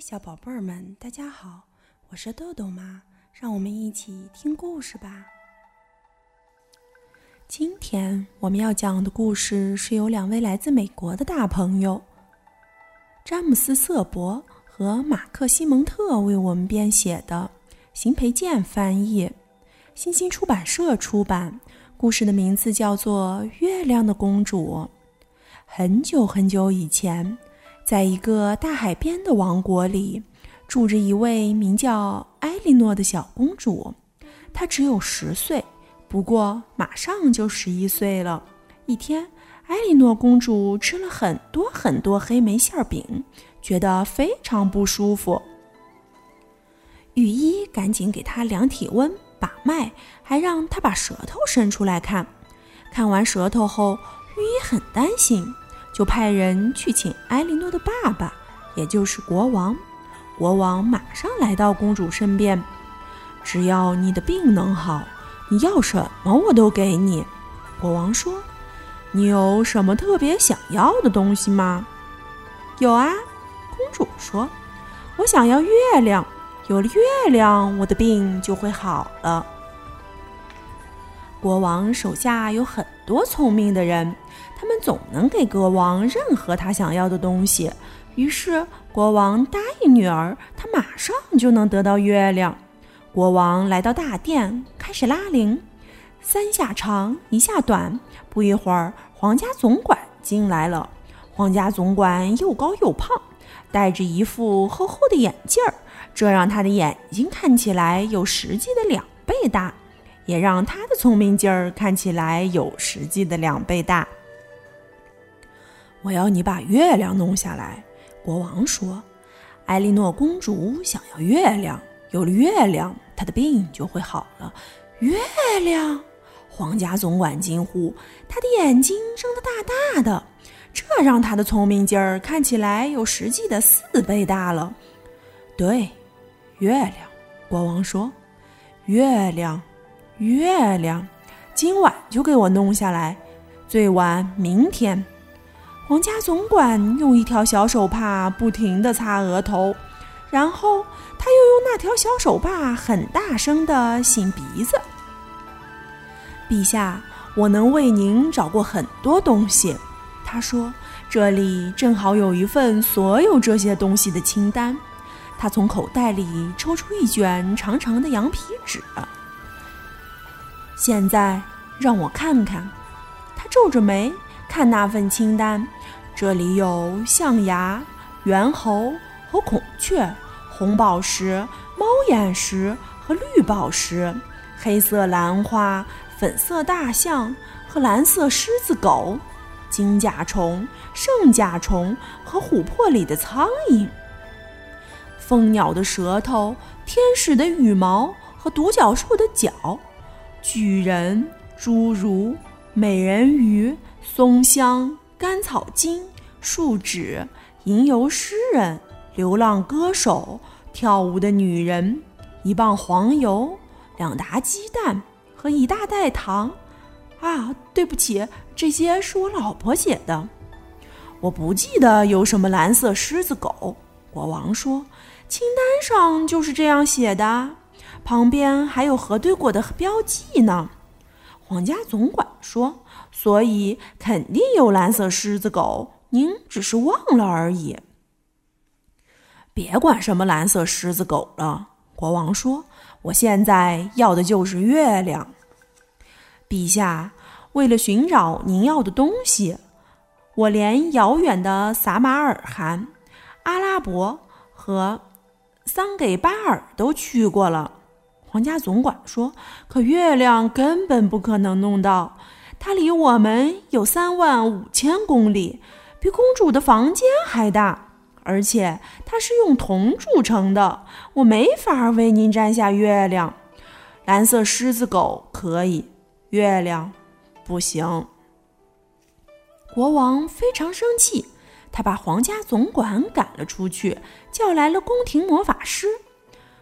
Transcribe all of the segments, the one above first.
小宝贝儿们，大家好，我是豆豆妈，让我们一起听故事吧。今天我们要讲的故事是由两位来自美国的大朋友詹姆斯·瑟伯和马克·西蒙特为我们编写的，邢培建翻译，新星出版社出版。故事的名字叫做《月亮的公主》。很久很久以前。在一个大海边的王国里，住着一位名叫艾莉诺的小公主。她只有十岁，不过马上就十一岁了。一天，艾莉诺公主吃了很多很多黑莓馅饼，觉得非常不舒服。御医赶紧给她量体温、把脉，还让她把舌头伸出来看。看完舌头后，御医很担心。就派人去请埃莉诺的爸爸，也就是国王。国王马上来到公主身边，只要你的病能好，你要什么我都给你。国王说：“你有什么特别想要的东西吗？”“有啊。”公主说：“我想要月亮，有了月亮，我的病就会好了。”国王手下有很多聪明的人。他们总能给国王任何他想要的东西，于是国王答应女儿，他马上就能得到月亮。国王来到大殿，开始拉铃，三下长，一下短。不一会儿，皇家总管进来了。皇家总管又高又胖，戴着一副厚厚的眼镜儿，这让他的眼睛看起来有实际的两倍大，也让他的聪明劲儿看起来有实际的两倍大。我要你把月亮弄下来，国王说。艾莉诺公主想要月亮，有了月亮，她的病就会好了。月亮！皇家总管惊呼，他的眼睛睁得大大的，这让他的聪明劲儿看起来有实际的四倍大了。对，月亮，国王说。月亮，月亮，今晚就给我弄下来，最晚明天。皇家总管用一条小手帕不停地擦额头，然后他又用那条小手帕很大声地擤鼻子。陛下，我能为您找过很多东西，他说：“这里正好有一份所有这些东西的清单。”他从口袋里抽出一卷长长的羊皮纸。现在让我看看。他皱着眉看那份清单。这里有象牙、猿猴和孔雀，红宝石、猫眼石和绿宝石，黑色兰花、粉色大象和蓝色狮子狗，金甲虫、圣甲虫和琥珀里的苍蝇，蜂鸟的舌头、天使的羽毛和独角兽的角，巨人、侏儒、美人鱼、松香。甘草精、树脂、吟游诗人、流浪歌手、跳舞的女人、一磅黄油、两打鸡蛋和一大袋糖。啊，对不起，这些是我老婆写的。我不记得有什么蓝色狮子狗。国王说：“清单上就是这样写的，旁边还有核对过的标记呢。”皇家总管说：“所以肯定有蓝色狮子狗，您只是忘了而已。”别管什么蓝色狮子狗了，国王说：“我现在要的就是月亮。”陛下，为了寻找您要的东西，我连遥远的撒马尔罕、阿拉伯和桑给巴尔都去过了。皇家总管说：“可月亮根本不可能弄到，它离我们有三万五千公里，比公主的房间还大，而且它是用铜铸成的。我没法为您摘下月亮。蓝色狮子狗可以，月亮不行。”国王非常生气，他把皇家总管赶了出去，叫来了宫廷魔法师。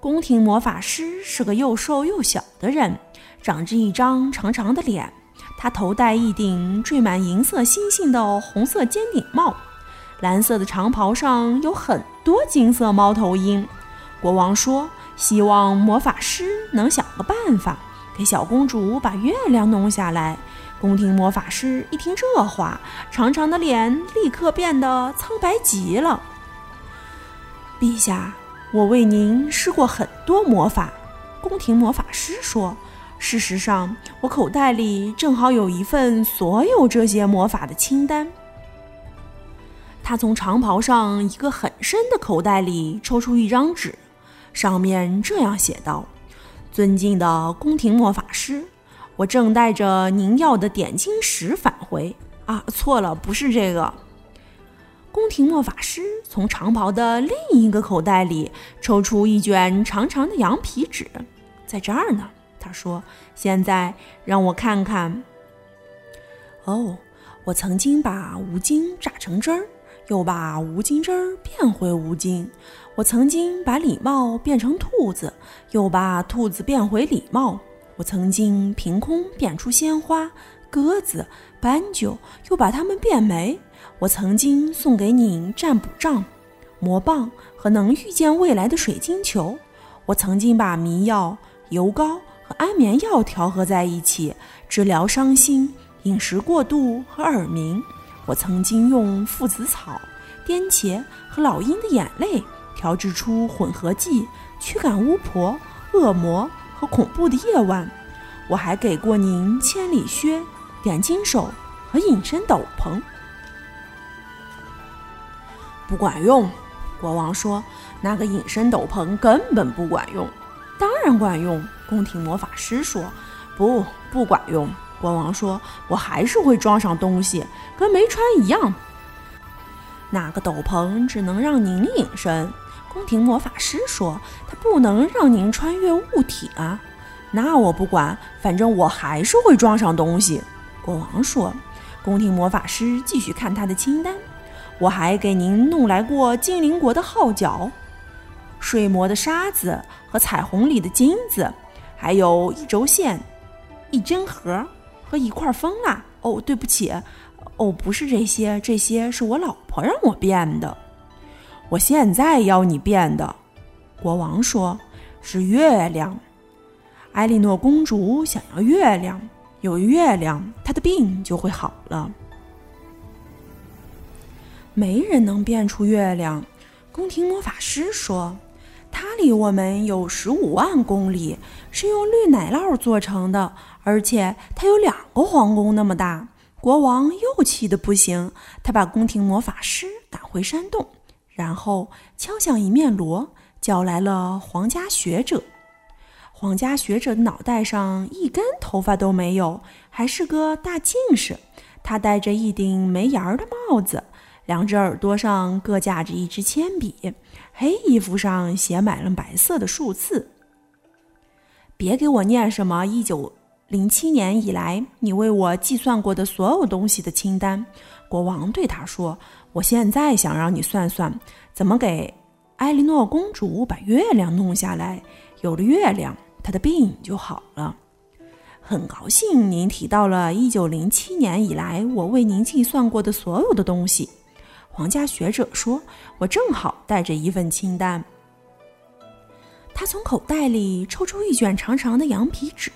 宫廷魔法师是个又瘦又小的人，长着一张长长的脸。他头戴一顶缀满银色星星的红色尖顶帽，蓝色的长袍上有很多金色猫头鹰。国王说：“希望魔法师能想个办法，给小公主把月亮弄下来。”宫廷魔法师一听这话，长长的脸立刻变得苍白极了。陛下，我为您施过很多魔法。宫廷魔法师说：“事实上，我口袋里正好有一份所有这些魔法的清单。”他从长袍上一个很深的口袋里抽出一张纸，上面这样写道：“尊敬的宫廷魔法师。”我正带着您要的点金石返回啊！错了，不是这个。宫廷魔法师从长袍的另一个口袋里抽出一卷长长的羊皮纸，在这儿呢。他说：“现在让我看看。哦，我曾经把无精榨成汁儿，又把无精汁儿变回无精。我曾经把礼貌变成兔子，又把兔子变回礼貌。”我曾经凭空变出鲜花、鸽子、斑鸠，又把它们变没。我曾经送给你占卜杖、魔棒和能预见未来的水晶球。我曾经把迷药、油膏和安眠药调和在一起，治疗伤心、饮食过度和耳鸣。我曾经用附子草、颠茄和老鹰的眼泪调制出混合剂，驱赶巫婆、恶魔。和恐怖的夜晚，我还给过您千里靴、点金手和隐身斗篷。不管用，国王说：“那个隐身斗篷根本不管用。”当然管用，宫廷魔法师说：“不，不管用。”国王说：“我还是会装上东西，跟没穿一样。”那个斗篷只能让您隐身。宫廷魔法师说：“它不能让您穿越物体啊。”那我不管，反正我还是会装上东西。国王说：“宫廷魔法师继续看他的清单。我还给您弄来过精灵国的号角、睡魔的沙子和彩虹里的金子，还有一轴线、一针盒和一块风蜡。哦，对不起，哦，不是这些，这些是我老婆让我变的。”我现在要你变的，国王说：“是月亮。”艾莉诺公主想要月亮，有月亮，她的病就会好了。没人能变出月亮，宫廷魔法师说：“它离我们有十五万公里，是用绿奶酪做成的，而且它有两个皇宫那么大。”国王又气得不行，他把宫廷魔法师赶回山洞。然后敲响一面锣，叫来了皇家学者。皇家学者的脑袋上一根头发都没有，还是个大近视。他戴着一顶没檐儿的帽子，两只耳朵上各架着一支铅笔，黑衣服上写满了白色的数字。别给我念什么一九零七年以来你为我计算过的所有东西的清单。国王对他说。我现在想让你算算，怎么给埃莉诺公主把月亮弄下来。有了月亮，她的病就好了。很高兴您提到了一九零七年以来我为您计算过的所有的东西。皇家学者说：“我正好带着一份清单。”他从口袋里抽出一卷长长的羊皮纸。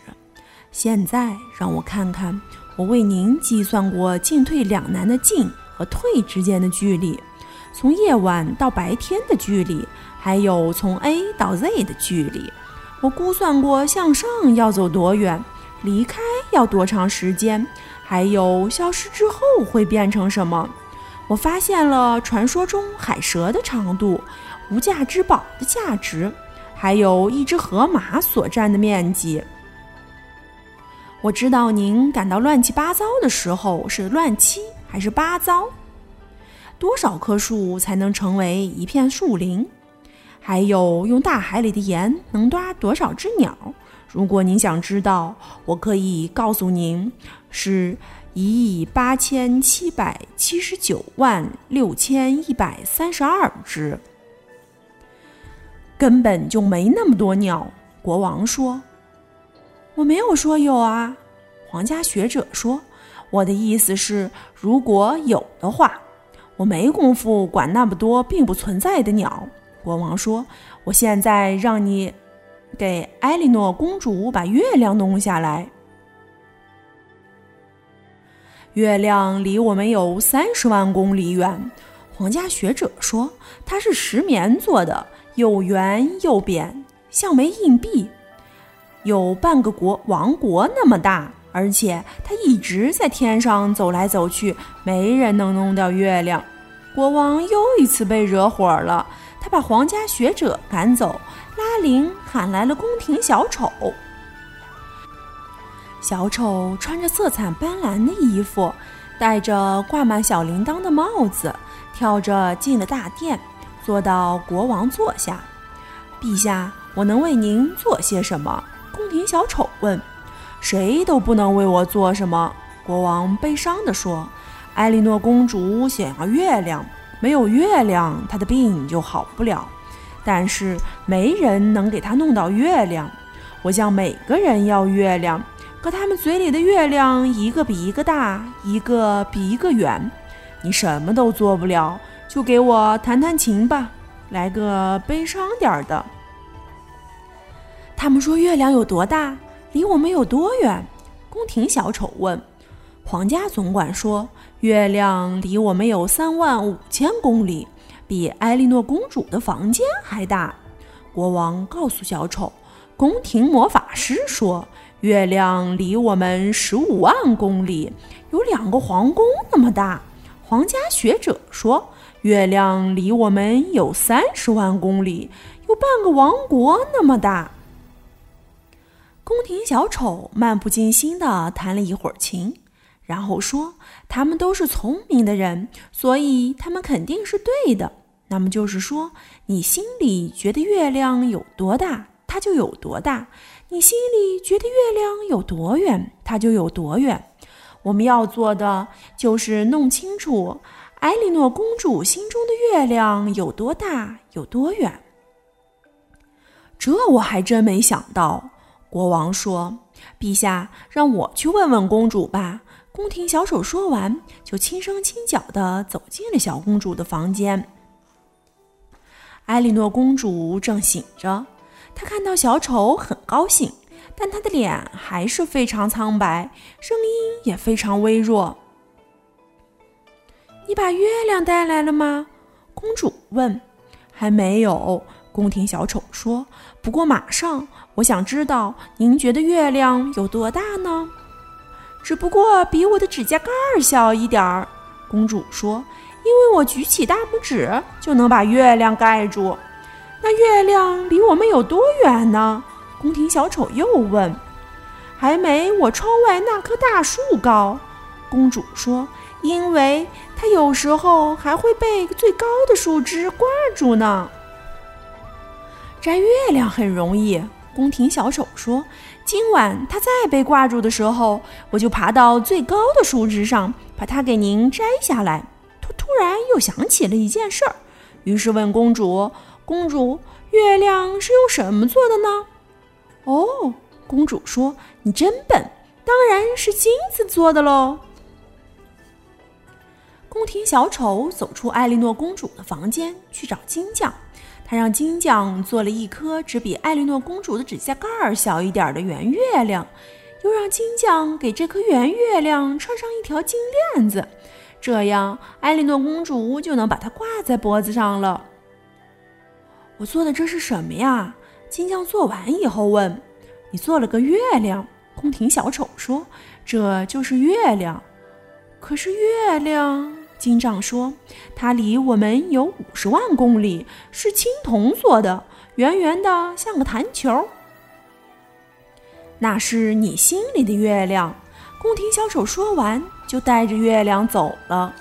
现在让我看看，我为您计算过进退两难的进。和退之间的距离，从夜晚到白天的距离，还有从 A 到 Z 的距离，我估算过向上要走多远，离开要多长时间，还有消失之后会变成什么。我发现了传说中海蛇的长度，无价之宝的价值，还有一只河马所占的面积。我知道您感到乱七八糟的时候是乱七。还是八糟？多少棵树才能成为一片树林？还有，用大海里的盐能抓多少只鸟？如果您想知道，我可以告诉您，是一亿八千七百七十九万六千一百三十二只。根本就没那么多鸟。国王说：“我没有说有啊。”皇家学者说。我的意思是，如果有的话，我没工夫管那么多并不存在的鸟。国王说：“我现在让你给艾莉诺公主把月亮弄下来。月亮离我们有三十万公里远。皇家学者说它是石棉做的，又圆又扁，像枚硬币，有半个国王国那么大。”而且它一直在天上走来走去，没人能弄掉月亮。国王又一次被惹火了，他把皇家学者赶走，拉铃喊来了宫廷小丑。小丑穿着色彩斑斓的衣服，戴着挂满小铃铛的帽子，跳着进了大殿，坐到国王坐下。陛下，我能为您做些什么？宫廷小丑问。谁都不能为我做什么，国王悲伤地说：“艾莉诺公主想要月亮，没有月亮，她的病就好不了。但是没人能给她弄到月亮。我向每个人要月亮，可他们嘴里的月亮一个比一个大，一个比一个远。你什么都做不了，就给我弹弹琴吧，来个悲伤点儿的。”他们说：“月亮有多大？”离我们有多远？宫廷小丑问。皇家总管说：“月亮离我们有三万五千公里，比埃莉诺公主的房间还大。”国王告诉小丑。宫廷魔法师说：“月亮离我们十五万公里，有两个皇宫那么大。”皇家学者说：“月亮离我们有三十万公里，有半个王国那么大。”宫廷小丑漫不经心地弹了一会儿琴，然后说：“他们都是聪明的人，所以他们肯定是对的。那么就是说，你心里觉得月亮有多大，它就有多大；你心里觉得月亮有多远，它就有多远。我们要做的就是弄清楚艾莉诺公主心中的月亮有多大，有多远。这我还真没想到。”国王说：“陛下，让我去问问公主吧。”宫廷小丑说完，就轻声轻脚地走进了小公主的房间。艾莉诺公主正醒着，他看到小丑很高兴，但他的脸还是非常苍白，声音也非常微弱。“你把月亮带来了吗？”公主问。“还没有。”宫廷小丑说。“不过马上。”我想知道您觉得月亮有多大呢？只不过比我的指甲盖儿小一点儿。公主说：“因为我举起大拇指就能把月亮盖住。”那月亮离我们有多远呢？宫廷小丑又问。“还没我窗外那棵大树高。”公主说：“因为它有时候还会被最高的树枝挂住呢。”摘月亮很容易。宫廷小丑说：“今晚它再被挂住的时候，我就爬到最高的树枝上，把它给您摘下来。”他突然又想起了一件事儿，于是问公主：“公主，月亮是用什么做的呢？”哦，公主说：“你真笨，当然是金子做的喽。”宫廷小丑走出艾莉诺公主的房间，去找金匠。他让金匠做了一颗只比艾莉诺公主的指甲盖儿小一点的圆月亮，又让金匠给这颗圆月亮穿上一条金链子，这样艾莉诺公主就能把它挂在脖子上了。我做的这是什么呀？金匠做完以后问：“你做了个月亮。”宫廷小丑说：“这就是月亮。”可是月亮。金匠说：“它离我们有五十万公里，是青铜做的，圆圆的，像个弹球。那是你心里的月亮。”宫廷小丑说完，就带着月亮走了。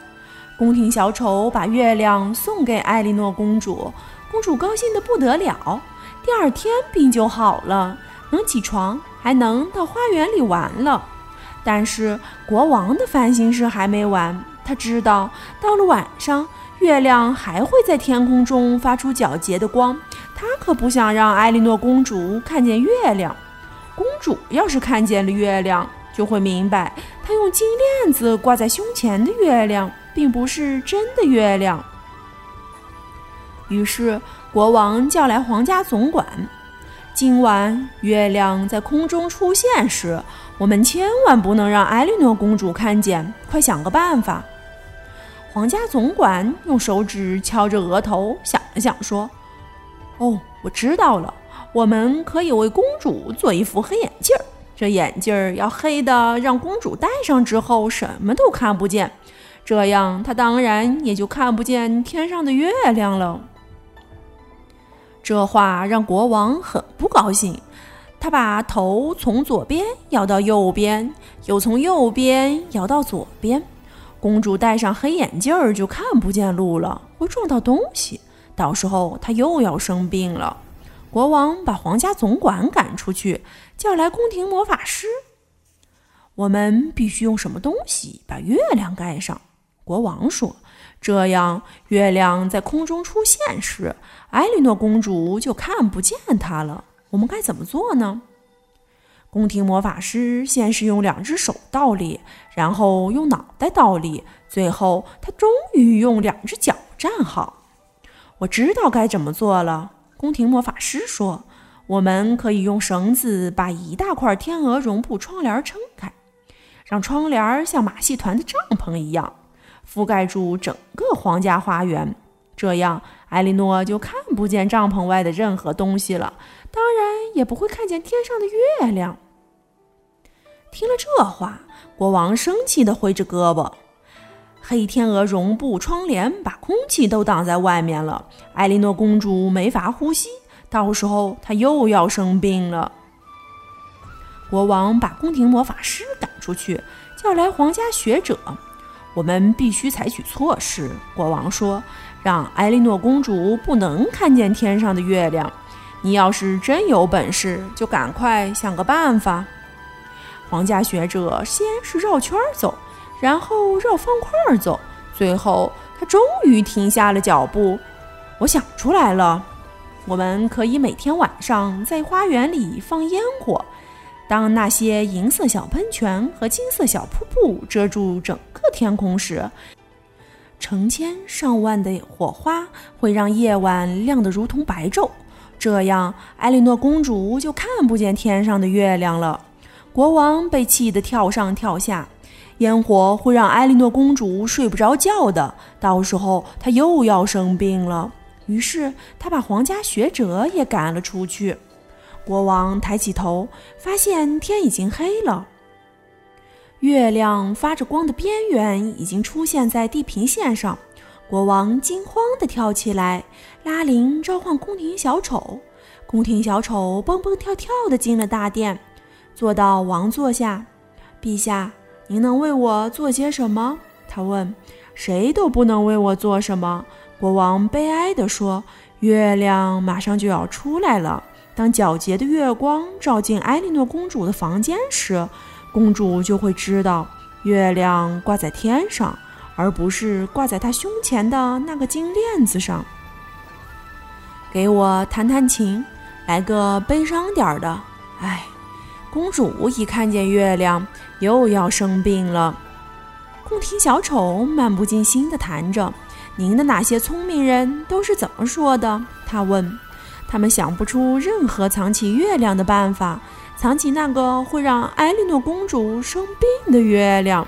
宫廷小丑把月亮送给艾莉诺公主，公主高兴得不得了。第二天病就好了，能起床，还能到花园里玩了。但是国王的烦心事还没完。他知道，到了晚上，月亮还会在天空中发出皎洁的光。他可不想让艾莉诺公主看见月亮。公主要是看见了月亮，就会明白，她用金链子挂在胸前的月亮并不是真的月亮。于是国王叫来皇家总管：“今晚月亮在空中出现时，我们千万不能让艾莉诺公主看见，快想个办法。”皇家总管用手指敲着额头，想了想，说：“哦，我知道了，我们可以为公主做一副黑眼镜儿。这眼镜儿要黑的，让公主戴上之后什么都看不见，这样她当然也就看不见天上的月亮了。”这话让国王很不高兴，他把头从左边摇到右边，又从右边摇到左边。公主戴上黑眼镜儿就看不见路了，会撞到东西，到时候她又要生病了。国王把皇家总管赶出去，叫来宫廷魔法师。我们必须用什么东西把月亮盖上？国王说。这样，月亮在空中出现时，艾莉诺公主就看不见它了。我们该怎么做呢？宫廷魔法师先是用两只手倒立，然后用脑袋倒立，最后他终于用两只脚站好。我知道该怎么做了。宫廷魔法师说：“我们可以用绳子把一大块天鹅绒布窗帘撑开，让窗帘像马戏团的帐篷一样。”覆盖住整个皇家花园，这样艾莉诺就看不见帐篷外的任何东西了，当然也不会看见天上的月亮。听了这话，国王生气地挥着胳膊，黑天鹅绒布窗帘把空气都挡在外面了，艾莉诺公主没法呼吸，到时候她又要生病了。国王把宫廷魔法师赶出去，叫来皇家学者。我们必须采取措施，国王说：“让艾莉诺公主不能看见天上的月亮。你要是真有本事，就赶快想个办法。”皇家学者先是绕圈走，然后绕方块走，最后他终于停下了脚步。我想出来了，我们可以每天晚上在花园里放烟火。当那些银色小喷泉和金色小瀑布遮住整个天空时，成千上万的火花会让夜晚亮得如同白昼。这样，艾莉诺公主就看不见天上的月亮了。国王被气得跳上跳下。烟火会让艾莉诺公主睡不着觉的，到时候她又要生病了。于是，他把皇家学者也赶了出去。国王抬起头，发现天已经黑了。月亮发着光的边缘已经出现在地平线上。国王惊慌地跳起来，拉铃召唤宫廷小丑。宫廷小丑蹦蹦跳跳地进了大殿，坐到王座下。陛下，您能为我做些什么？他问。谁都不能为我做什么。国王悲哀地说：“月亮马上就要出来了。”当皎洁的月光照进艾莉诺公主的房间时，公主就会知道月亮挂在天上，而不是挂在她胸前的那个金链子上。给我弹弹琴，来个悲伤点儿的。唉，公主一看见月亮，又要生病了。宫廷小丑漫不经心地弹着：“您的那些聪明人都是怎么说的？”他问。他们想不出任何藏起月亮的办法，藏起那个会让艾莉诺公主生病的月亮。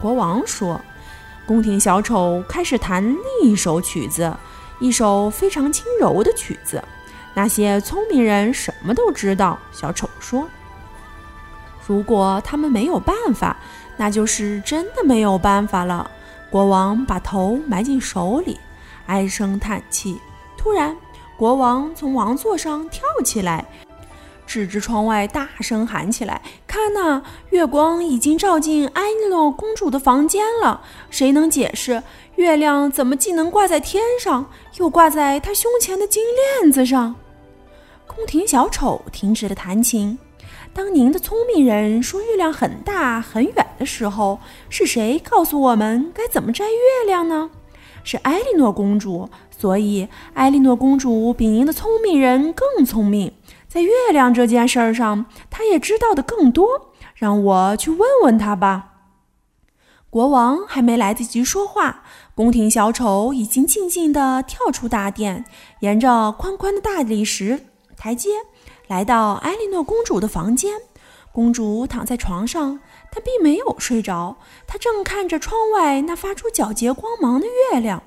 国王说：“宫廷小丑开始弹另一首曲子，一首非常轻柔的曲子。那些聪明人什么都知道。”小丑说：“如果他们没有办法，那就是真的没有办法了。”国王把头埋进手里，唉声叹气。突然。国王从王座上跳起来，指着窗外大声喊起来：“看呐，月光已经照进艾莉诺公主的房间了！谁能解释月亮怎么既能挂在天上，又挂在她胸前的金链子上？”宫廷小丑停止了弹琴。当您的聪明人说月亮很大很远的时候，是谁告诉我们该怎么摘月亮呢？是艾莉诺公主。所以，艾莉诺公主比您的聪明人更聪明，在月亮这件事儿上，她也知道的更多。让我去问问她吧。国王还没来得及说话，宫廷小丑已经静静地跳出大殿，沿着宽宽的大理石台阶来到艾莉诺公主的房间。公主躺在床上，她并没有睡着，她正看着窗外那发出皎洁光芒的月亮。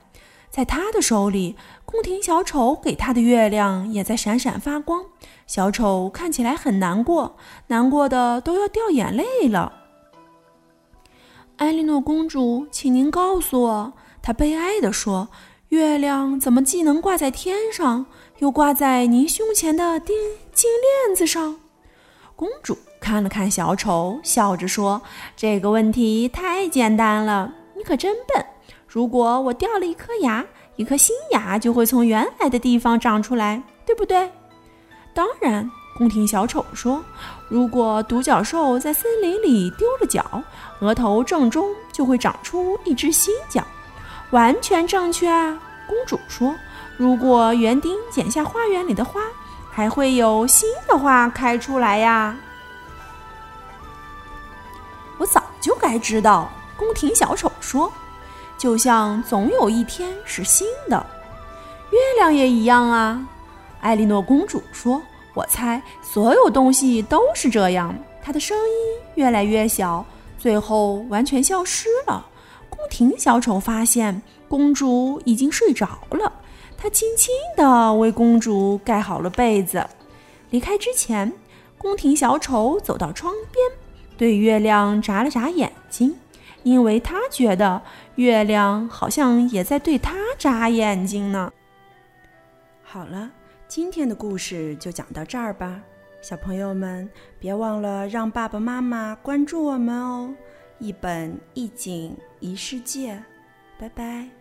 在他的手里，宫廷小丑给他的月亮也在闪闪发光。小丑看起来很难过，难过的都要掉眼泪了。艾莉诺公主，请您告诉我，她悲哀地说：“月亮怎么既能挂在天上，又挂在您胸前的金金链子上？”公主看了看小丑，笑着说：“这个问题太简单了，你可真笨。如果我掉了一颗牙，一颗新牙就会从原来的地方长出来，对不对？”当然。宫廷小丑说：“如果独角兽在森林里丢了角，额头正中就会长出一只新角，完全正确啊。”公主说：“如果园丁剪下花园里的花，还会有新的花开出来呀。”我早就该知道，宫廷小丑说：“就像总有一天是新的，月亮也一样啊。”艾莉诺公主说。我猜所有东西都是这样。她的声音越来越小，最后完全消失了。宫廷小丑发现公主已经睡着了，他轻轻地为公主盖好了被子。离开之前，宫廷小丑走到窗边，对月亮眨了眨眼睛，因为他觉得月亮好像也在对他眨眼睛呢。好了。今天的故事就讲到这儿吧，小朋友们别忘了让爸爸妈妈关注我们哦！一本一景一世界，拜拜。